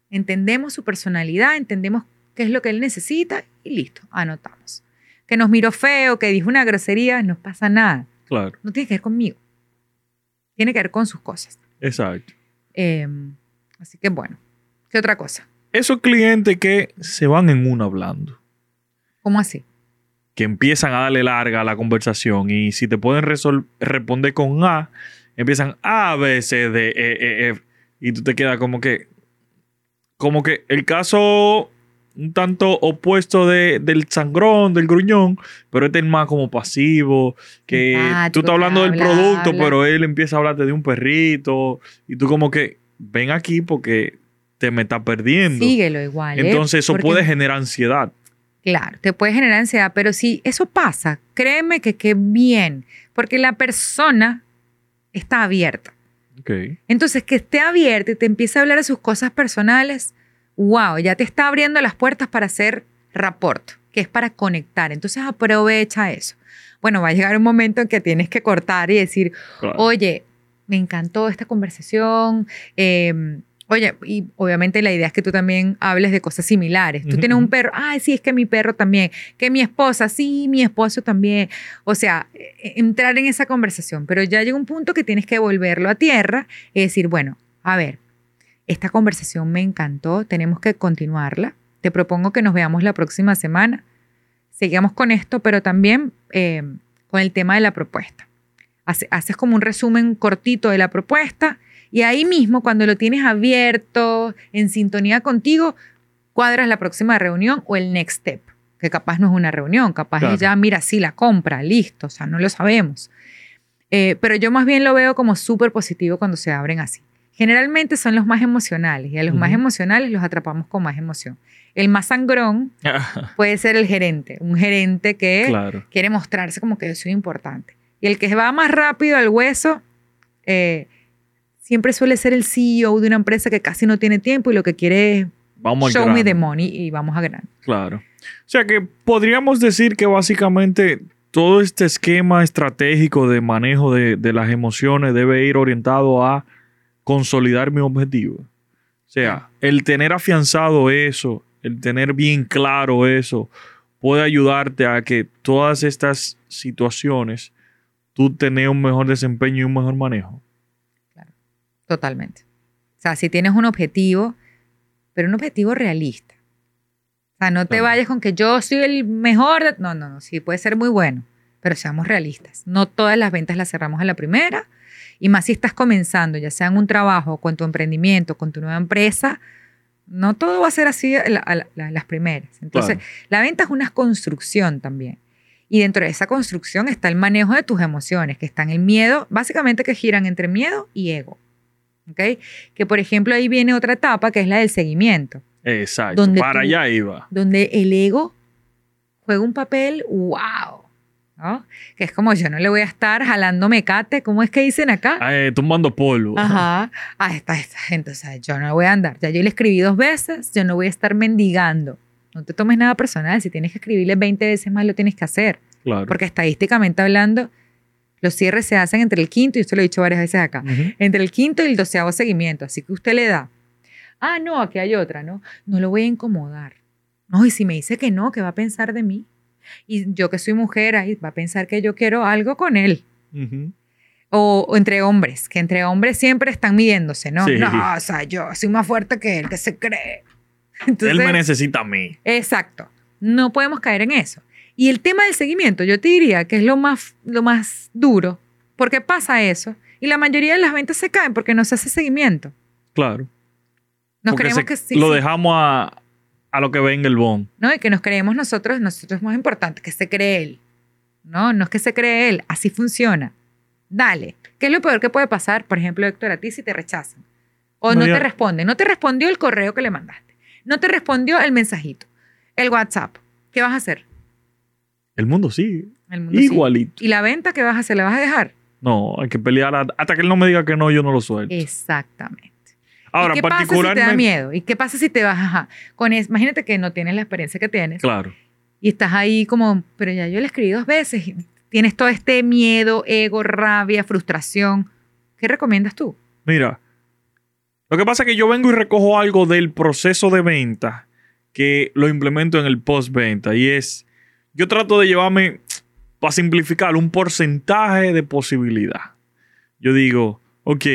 entendemos su personalidad, entendemos qué es lo que él necesita y listo, anotamos. Que nos miró feo, que dijo una grosería, no pasa nada. Claro, No tiene que ver conmigo. Tiene que ver con sus cosas. exacto. Eh, así que bueno, ¿qué otra cosa? Esos clientes que se van en uno hablando. ¿Cómo así? que empiezan a darle larga a la conversación y si te pueden responder con A, empiezan A, B, C, D, E, E, F y tú te quedas como que como que el caso un tanto opuesto de, del sangrón, del gruñón, pero este es más como pasivo, que Empático, tú estás hablando del producto, habla. pero él empieza a hablarte de un perrito y tú como que ven aquí porque te me estás perdiendo. Síguelo igual. ¿eh? Entonces eso Porque- puede generar ansiedad. Claro, te puede generar ansiedad, pero si eso pasa, créeme que qué bien, porque la persona está abierta. Ok. Entonces, que esté abierta y te empiece a hablar de sus cosas personales, wow, ya te está abriendo las puertas para hacer rapport, que es para conectar. Entonces, aprovecha eso. Bueno, va a llegar un momento en que tienes que cortar y decir, claro. oye, me encantó esta conversación. eh, oye, y obviamente la idea es que tú también hables de cosas similares. Tú tienes un perro, ay, sí, es que mi perro también, que mi esposa, sí, mi esposo también. O sea, eh, entrar en esa conversación, pero ya llega un punto que tienes que volverlo a tierra y decir, bueno, a ver, esta conversación me encantó, tenemos que continuarla. Te propongo que nos veamos la próxima semana. Sigamos con esto, pero también eh, con el tema de la propuesta. Hace- haces como un resumen cortito de la propuesta y ahí mismo, cuando lo tienes abierto, en sintonía contigo, cuadras la próxima reunión o el next step, que capaz no es una reunión, capaz Claro. es ya, mira, sí, la compra, listo, o sea, no lo sabemos. Eh, pero yo más bien lo veo como súper positivo cuando se abren así. Generalmente son los más emocionales y a los más Ujú. emocionales los atrapamos con más emoción. El más sangrón *laughs* puede ser el gerente, un gerente que claro. quiere mostrarse como que yo soy importante. Y el que va más rápido al hueso, eh, siempre suele ser el CEO de una empresa que casi no tiene tiempo y lo que quiere es Vamos show me the money y vamos a grano. Claro. O sea que podríamos decir que básicamente todo este esquema estratégico de manejo de, de las emociones debe ir orientado a consolidar mi objetivo. O sea, el tener afianzado eso, el tener bien claro eso, puede ayudarte a que todas estas situaciones tú tenés un mejor desempeño y un mejor manejo. Totalmente. O sea, si tienes un objetivo, pero un objetivo realista. O sea, no te Claro. vayas con que yo soy el mejor. de- No, no, no. Sí, puede ser muy bueno, pero seamos realistas. No todas las ventas las cerramos a la primera. Y más si estás comenzando, ya sea en un trabajo, con tu emprendimiento, con tu nueva empresa, no todo va a ser así a la- a la- a las primeras. Entonces, Claro. la venta es una construcción también. Y dentro de esa construcción está el manejo de tus emociones, que están el miedo, básicamente que giran entre miedo y ego. ¿Ok? Que por ejemplo ahí viene otra etapa que es la del seguimiento, Exacto. Donde Para tú- allá iba. donde el ego juega un papel wow. ¿No? Que es como yo no le voy a estar jalando mecate, ¿cómo es que dicen acá? Eh, tumbando polvo. Ajá, a esta, esta gente, o sea, yo no voy a andar, ya yo le escribí dos veces, yo no voy a estar mendigando. No te tomes nada personal, si tienes que escribirle 20 veces más, lo tienes que hacer. Claro. Porque estadísticamente hablando, los cierres se hacen entre el quinto, y esto lo he dicho varias veces acá, Ujú. entre el quinto y el doceavo seguimiento. Así que usted le da, ah, no, aquí hay otra, ¿no? No lo voy a incomodar. No, y si me dice que no, ¿qué va a pensar de mí? Y yo que soy mujer, ahí va a pensar que yo quiero algo con él. Ujú. O, o entre hombres, que entre hombres siempre están midiéndose, ¿no? Sí. No, o sea, yo soy más fuerte que él, que se cree. Entonces, Él me necesita a mí. Exacto. No podemos caer en eso. Y el tema del seguimiento, yo te diría que es lo más, lo más duro, porque pasa eso. Y la mayoría de las ventas se caen porque no se hace seguimiento. Claro. Nos Porque creemos se- que sí. lo sí, dejamos a, a lo que venga el bon. ¿no? Y que nos creemos nosotros, nosotros es más importante, que se cree él. No, no es que se cree él, así funciona. Dale. ¿Qué es lo peor que puede pasar, por ejemplo, Héctor, a ti si te rechazan? O No, te responden. No te respondió el correo que le mandaste. No te respondió el mensajito. El WhatsApp. ¿Qué vas a hacer? El mundo sigue. El mundo sigue. Igualito. ¿Y la venta qué vas a hacer? ¿La vas a dejar? No, hay que pelear hasta que él no me diga que no, yo no lo suelto. Exactamente. Ahora, ¿Y qué pasa si te da particularmente. miedo? ¿Y qué pasa si te vas, ajá, con es, imagínate que no tienes la experiencia que tienes Claro. y estás ahí como, pero ya yo le escribí dos veces, tienes todo este miedo, ego, rabia, frustración. ¿Qué recomiendas tú? Mira, lo que pasa es que yo vengo y recojo algo del proceso de venta que lo implemento en el post-venta y es, yo trato de llevarme, para simplificar, un porcentaje de posibilidad. Yo digo, ok,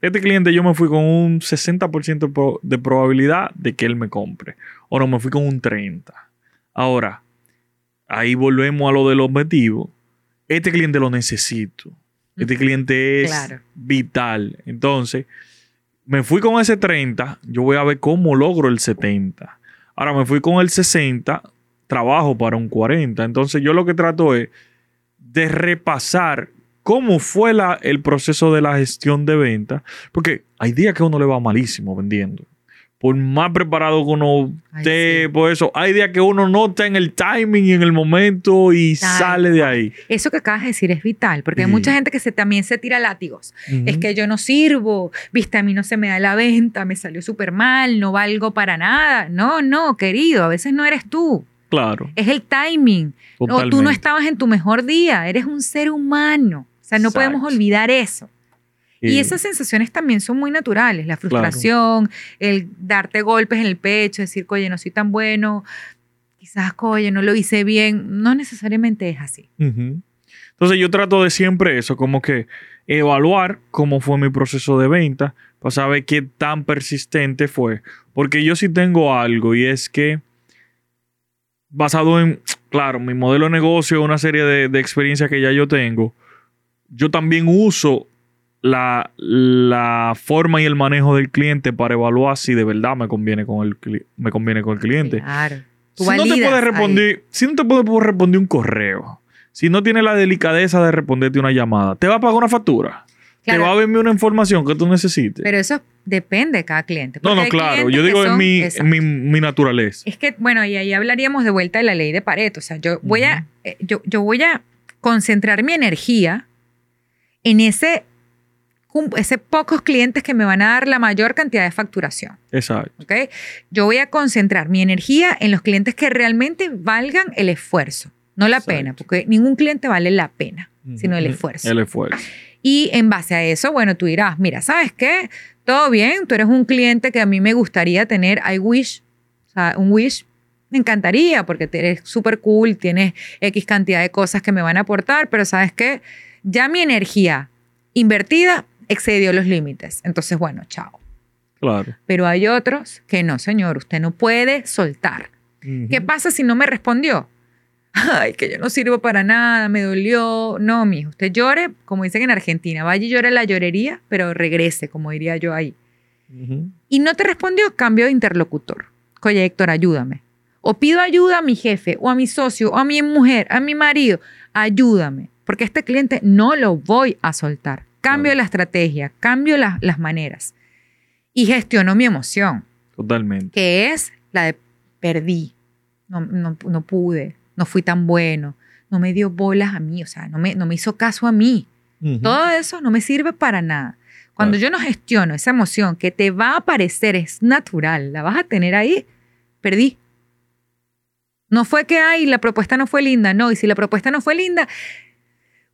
este cliente yo me fui con un 60% pro- de probabilidad de que él me compre. O no, me fui con un 30%. Ahora, ahí volvemos a lo del objetivo. Este cliente lo necesito. Este cliente es Claro. vital. Entonces, me fui con ese 30, yo voy a ver cómo logro el 70. Ahora me fui con el 60, trabajo para un 40. Entonces, yo lo que trato es de repasar cómo fue la- el proceso de la gestión de venta, porque hay días que uno le va malísimo vendiendo. Por más preparado que uno Ay, esté, sí. por eso, hay días que uno no está en el timing y en el momento y Tal sale de ahí. Eso que acabas de decir es vital, porque hay Sí. mucha gente que se, también se tira látigos. Es Ujú. que yo no sirvo, viste, a mí no se me da la venta, me salió súper mal, no valgo para nada. No, no, querido, a veces no eres tú, Claro. es el timing. O tú no totalmente. estabas en tu mejor día, eres un ser humano. O sea, no podemos olvidar eso. Y esas sensaciones también son muy naturales, la frustración, el darte golpes en el pecho, decir, oye, no soy tan bueno, quizás, oye, no lo hice bien, no necesariamente es así. Ujú. Entonces yo trato de siempre eso, como que evaluar cómo fue mi proceso de venta para saber qué tan persistente fue. Porque yo sí tengo algo y es que basado en, claro, mi modelo de negocio, una serie de, de experiencias que ya yo tengo, yo también uso la, la forma y el manejo del cliente para evaluar si de verdad me conviene con el, me conviene con el cliente. Claro. Si no te puede responder, si no te puede responder un correo, si no tiene la delicadeza de responderte una llamada, te va a pagar una factura. Claro. Te va a enviar una información que tú necesites. Pero eso depende de cada cliente. no, no, claro. Yo digo en son- mi, en Exacto. mi, mi naturaleza. Es que, bueno, y ahí hablaríamos de vuelta de la ley de Pareto. O sea, yo voy a, eh, yo, yo voy a concentrar mi energía en ese, pocos clientes que me van a dar la mayor cantidad de facturación. Exacto. ¿ok? Yo voy a concentrar mi energía en los clientes que realmente valgan el esfuerzo, no la Exacto. pena, porque ningún cliente vale la pena, sino el esfuerzo. El esfuerzo. Y en base a eso, bueno, tú dirás, mira, ¿sabes qué? Todo bien, tú eres un cliente que a mí me gustaría tener, I wish, o sea, un wish, me encantaría porque eres súper cool, tienes X cantidad de cosas que me van a aportar, pero ¿sabes qué? Ya mi energía invertida excedió los límites. Entonces, bueno, chao. Claro. Pero hay otros que no, señor, usted no puede soltar. ¿Qué pasa si no me respondió? *laughs* Ay, que yo no sirvo para nada, me dolió. No, mijo, usted llore, como dicen en Argentina, vaya y llore la llorería, pero regrese, como diría yo ahí. Y no te respondió, cambio de interlocutor. Oye, Héctor, ayúdame. O pido ayuda a mi jefe, o a mi socio, o a mi mujer, a mi marido. Ayúdame, porque este cliente no lo voy a soltar. Cambio Claro. la estrategia, cambio la- las maneras. Y gestiono mi emoción Totalmente. que es la de perdí, no, no, no pude, no fui tan bueno, no me dio bolas a mí, o sea, no me, no me hizo caso a mí. Ujú. Todo eso no me sirve para nada. Cuando Claro. yo no gestiono esa emoción que te va a aparecer, es natural, la vas a tener ahí, perdí. No fue que, ay, la propuesta no fue linda, no, y si la propuesta no fue linda,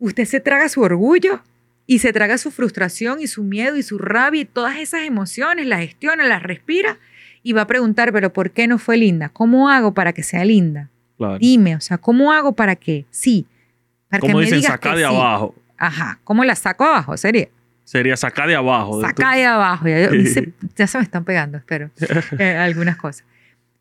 usted se traga su orgullo y se traga su frustración y su miedo y su rabia y todas esas emociones, las gestiona, las respira y va a preguntar, pero ¿por qué no fue linda? ¿Cómo hago para que sea linda? Claro. Dime, o sea, ¿cómo hago para que sí? Para que Como me dicen, digas sacar que de sí. abajo. Ajá, ¿cómo la saco abajo? Sería. Sería sacar de abajo. de Saca tu- de abajo. Ya, se, ya se me están pegando, espero. *laughs* eh, algunas cosas.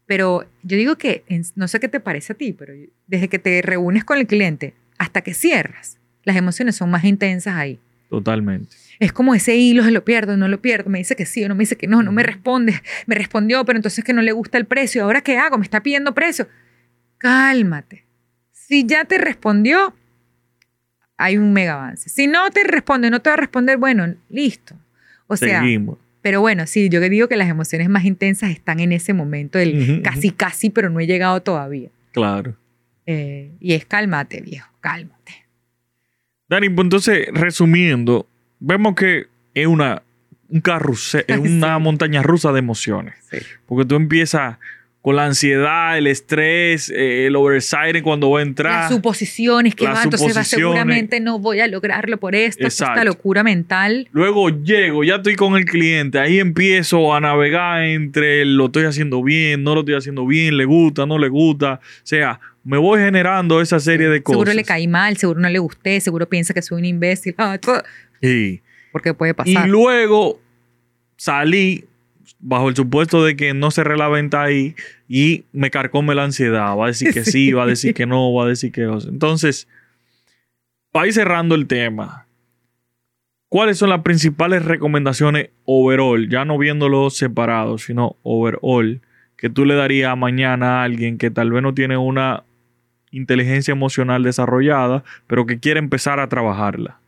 Pero yo digo que, no sé qué te parece a ti, pero desde que te reúnes con el cliente hasta que cierras, las emociones son más intensas ahí. Totalmente. Es como ese hilo, se lo pierdo, no lo pierdo, me dice que sí o no me dice que no, no me responde, me respondió, pero entonces que no le gusta el precio, ¿ahora qué hago? Me está pidiendo precio. Cálmate. Si ya te respondió, hay un mega avance. Si no te responde, no te va a responder, bueno, listo. O sea, Seguimos. pero bueno, sí, yo digo que las emociones más intensas están en ese momento del Ujú, ujú. casi, casi, pero no he llegado todavía. Claro. Eh, y es cálmate, viejo, cálmate. Dani, pues entonces, resumiendo, vemos que es una, un carrusel, es *laughs* una Sí. montaña rusa de emociones. Porque tú empiezas con la ansiedad, el estrés, eh, el oversight cuando va a entrar. Las suposiciones que las va, entonces va, seguramente no voy a lograrlo por esto, esta locura mental. Luego llego, ya estoy con el cliente, ahí empiezo a navegar entre lo estoy haciendo bien, no lo estoy haciendo bien, le gusta, no le gusta. O sea, me voy generando esa serie de cosas. Seguro le caí mal, seguro no le gusté, seguro piensa que soy un imbécil, *laughs* ah, todo, Sí. porque puede Y pasar. luego salí bajo el supuesto de que no cerré la venta ahí y me carcome la ansiedad. Va a decir que *laughs* sí, Sí. va a decir que no, va a decir que no. Entonces, para ir cerrando el tema, ¿cuáles son las principales recomendaciones overall? Ya no viéndolo separado, sino overall, que tú le darías mañana a alguien que tal vez no tiene una inteligencia emocional desarrollada, pero que quiere empezar a trabajarla.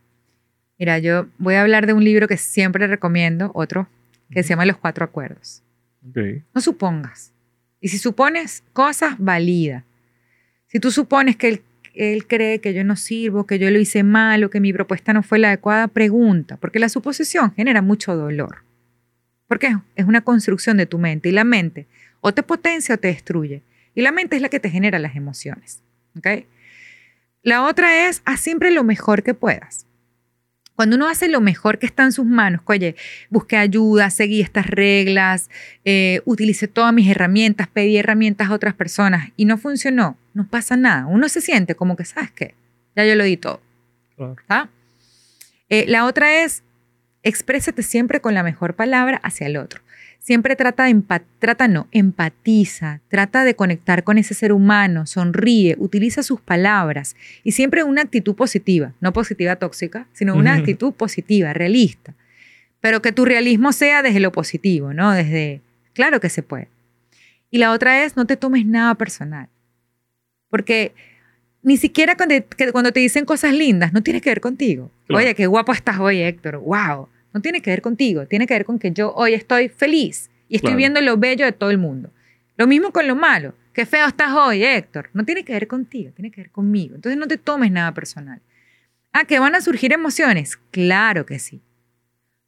Mira, yo voy a hablar de un libro que siempre recomiendo, otro, que se llama Los Cuatro Acuerdos. Ok. No supongas. Y si supones cosas, valida. Si tú supones que él, él cree que yo no sirvo, que yo lo hice mal o que mi propuesta no fue la adecuada, pregunta, porque la suposición genera mucho dolor. Porque es una construcción de tu mente y la mente o te potencia o te destruye. Y la mente es la que te genera las emociones. ¿Ok? La otra es, haz siempre lo mejor que puedas. Cuando uno hace lo mejor que está en sus manos, oye, busqué ayuda, seguí estas reglas, eh, utilicé todas mis herramientas, pedí herramientas a otras personas y no funcionó, no pasa nada. Uno se siente como que, ¿sabes qué? Ya yo lo di todo. Eh, la otra es, exprésate siempre con la mejor palabra hacia el otro. Siempre trata de empa- trata no, empatiza, trata de conectar con ese ser humano, sonríe, utiliza sus palabras y siempre una actitud positiva, no positiva tóxica, sino una actitud positiva, realista. Pero que tu realismo sea desde lo positivo, ¿no? Desde, claro que se puede. Y la otra es, no te tomes nada personal. Porque ni siquiera cuando, que cuando te dicen cosas lindas, no tiene que ver contigo. Claro. Oye, qué guapo estás hoy, Héctor. Wow. No tiene que ver contigo. Tiene que ver con que yo hoy estoy feliz y estoy Claro. viendo lo bello de todo el mundo. Lo mismo con lo malo. Qué feo estás hoy, Héctor. No tiene que ver contigo, tiene que ver conmigo. Entonces no te tomes nada personal. Ah, que van a surgir emociones. Claro que sí.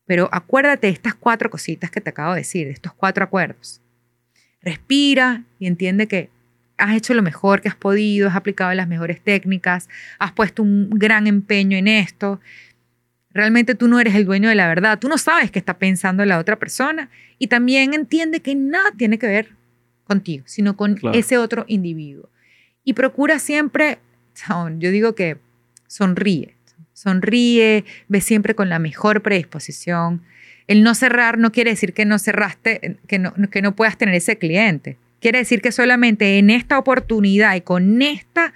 Pero acuérdate de estas cuatro cositas que te acabo de decir, de estos cuatro acuerdos. Respira y entiende que has hecho lo mejor que has podido, has aplicado las mejores técnicas, has puesto un gran empeño en esto. Realmente tú no eres el dueño de la verdad, tú no sabes qué está pensando la otra persona y también entiende que nada tiene que ver contigo, sino con Claro. ese otro individuo. Y procura siempre, yo digo que sonríe, sonríe, ve siempre con la mejor predisposición. El no cerrar no quiere decir que no cerraste, que no, que no puedas tener ese cliente. Quiere decir que solamente en esta oportunidad y con esta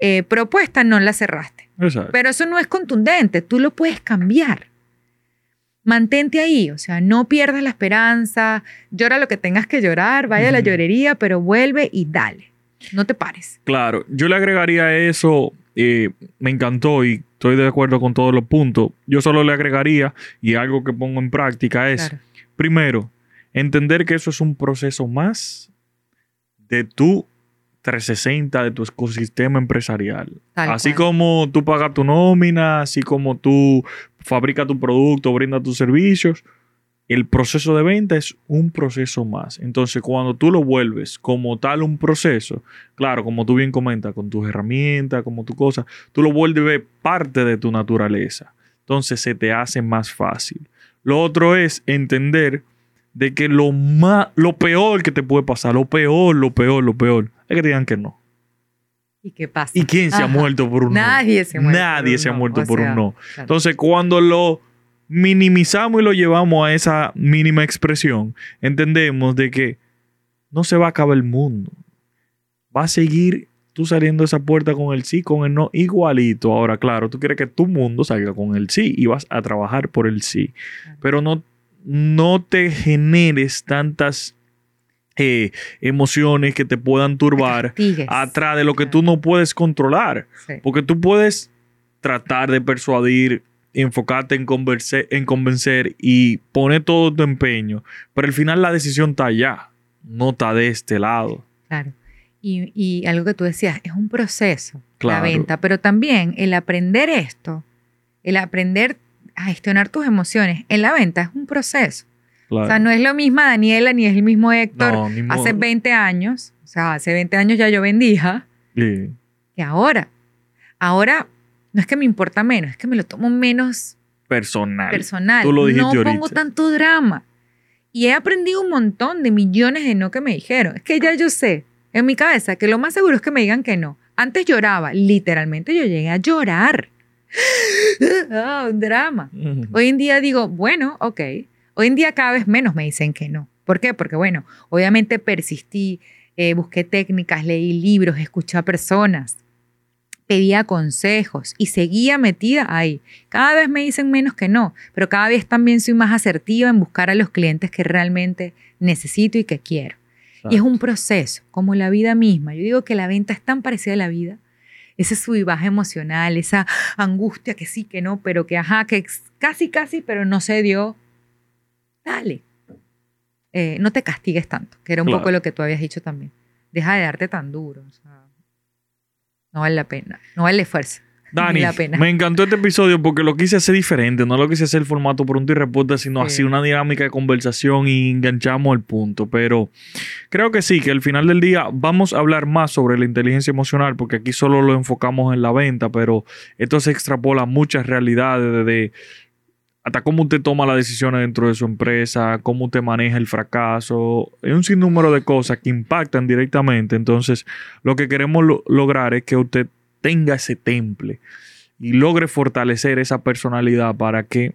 eh, propuesta no la cerraste. Exacto. Pero eso no es contundente, tú lo puedes cambiar. Mantente ahí, o sea, no pierdas la esperanza, llora lo que tengas que llorar, vaya a la llorería, pero vuelve y dale, no te pares. Claro, yo le agregaría eso, eh, me encantó y estoy de acuerdo con todos los puntos. Yo solo le agregaría, y algo que pongo en práctica es, Claro. primero, entender que eso es un proceso más de tu 360, de tu ecosistema empresarial. Tal así cual. como tú pagas tu nómina, así como tú fabricas tu producto, brindas tus servicios, el proceso de venta es un proceso más. Entonces, cuando tú lo vuelves como tal un proceso, claro, como tú bien comentas, con tus herramientas, como tu cosa, tú lo vuelves parte de tu naturaleza. Entonces, se te hace más fácil. Lo otro es entender de que lo más, lo peor que te puede pasar, lo peor, lo peor, lo peor, es que te digan que no. ¿Y qué pasa? ¿Y quién se ha muerto por un no? Nadie se muere. Nadie se ha muerto por sea, un no. claro. Entonces, cuando lo minimizamos y lo llevamos a esa mínima expresión, entendemos de que no se va a acabar el mundo. Va a seguir tú saliendo de esa puerta con el sí, con el no, igualito. Ahora, claro, tú quieres que tu mundo salga con el sí y vas a trabajar por el sí. Claro. Pero no, no te generes tantas eh, emociones que te puedan turbar atrás de lo que tú no puedes controlar. Sí. Porque tú puedes tratar de persuadir, enfocarte en, converse- en convencer y poner todo tu empeño, pero al final la decisión está allá, no está de este lado. Claro. Y, y algo que tú decías, es un proceso Claro. la venta, pero también el aprender esto, el aprender a gestionar tus emociones en la venta es un proceso. Claro. O sea, no es lo misma Daniela ni es el mismo Héctor No, ni hace modo. 20 años, o sea, hace 20 años ya yo vendía, Sí, que ahora. Ahora no es que me importa menos, es que me lo tomo menos personal. personal. Tú lo dijiste no pongo ahorita. tanto drama. Y he aprendido un montón de millones de no que me dijeron. Es que ya yo sé en mi cabeza que lo más seguro es que me digan que no. Antes lloraba, literalmente yo llegué a llorar. *laughs* Ah, un drama. Hoy en día digo, bueno, ok. Hoy en día cada vez menos me dicen que no. ¿Por qué? Porque, bueno, obviamente persistí, eh, busqué técnicas, leí libros, escuché a personas, pedía consejos y seguía metida ahí. Cada vez me dicen menos que no, pero cada vez también soy más asertiva en buscar a los clientes que realmente necesito y que quiero. Y es un proceso, como la vida misma. Yo digo que la venta es tan parecida a la vida. Ese sub y baja emocional, esa angustia que sí, que no, pero que ajá, que casi, casi, pero no se dio. Dale. Eh, no te castigues tanto, que era un Claro. poco lo que tú habías dicho también. Deja de darte tan duro. o sea, no vale la pena. No vale el esfuerzo. Dani, Ni la pena. me encantó este episodio porque lo quise hacer diferente, no lo quise hacer formato pregunta y respuesta, sino Sí. así una dinámica de conversación y enganchamos el punto. Pero creo que sí, que al final del día vamos a hablar más sobre la inteligencia emocional porque aquí solo lo enfocamos en la venta, pero esto se extrapola a muchas realidades de hasta cómo usted toma las decisiones dentro de su empresa, cómo usted maneja el fracaso, hay un sinnúmero de cosas que impactan directamente. Entonces, lo que queremos lo- lograr es que usted tenga ese temple y logre fortalecer esa personalidad para que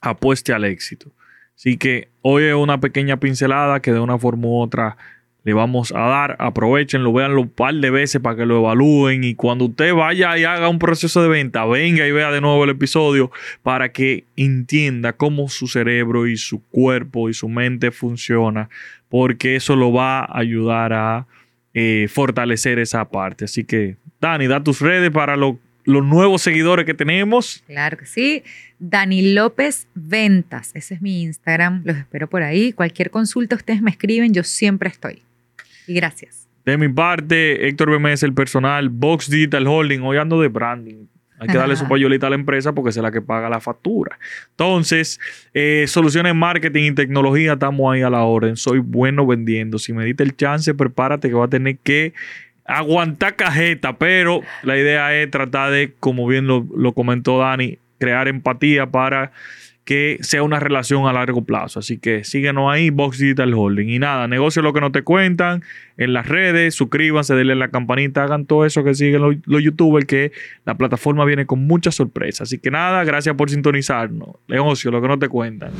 apueste al éxito. Así que hoy es una pequeña pincelada que de una forma u otra le vamos a dar. Aprovechenlo, véanlo un par de veces para que lo evalúen. Y cuando usted vaya y haga un proceso de venta, venga y vea de nuevo el episodio para que entienda cómo su cerebro y su cuerpo y su mente funciona. Porque eso lo va a ayudar a eh, fortalecer esa parte. Así que, Dani, da tus redes para los nuevos seguidores que tenemos. Claro que sí. Dani López Ventas. Ese es mi Instagram. Los espero por ahí. Cualquier consulta ustedes me escriben. Yo siempre estoy. Y gracias. De mi parte, Héctor BMS, el personal, Box Digital Holding, hoy ando de branding. Hay que darle su payolita a la empresa porque es la que paga la factura. Entonces, eh, soluciones marketing y tecnología, estamos ahí a la orden. Soy bueno vendiendo. Si me diste el chance, prepárate que va a tener que aguantar cajeta. Pero la idea es tratar de, como bien lo, lo comentó Dani, crear empatía para que sea una relación a largo plazo. Así que síguenos ahí, Box Digital Holding. Y nada, negocio lo que no te cuentan en las redes, suscríbanse, denle la campanita, hagan todo eso que siguen los, los youtubers, que la plataforma viene con muchas sorpresas. Así que nada, gracias por sintonizarnos. Negocio lo que no te cuentan.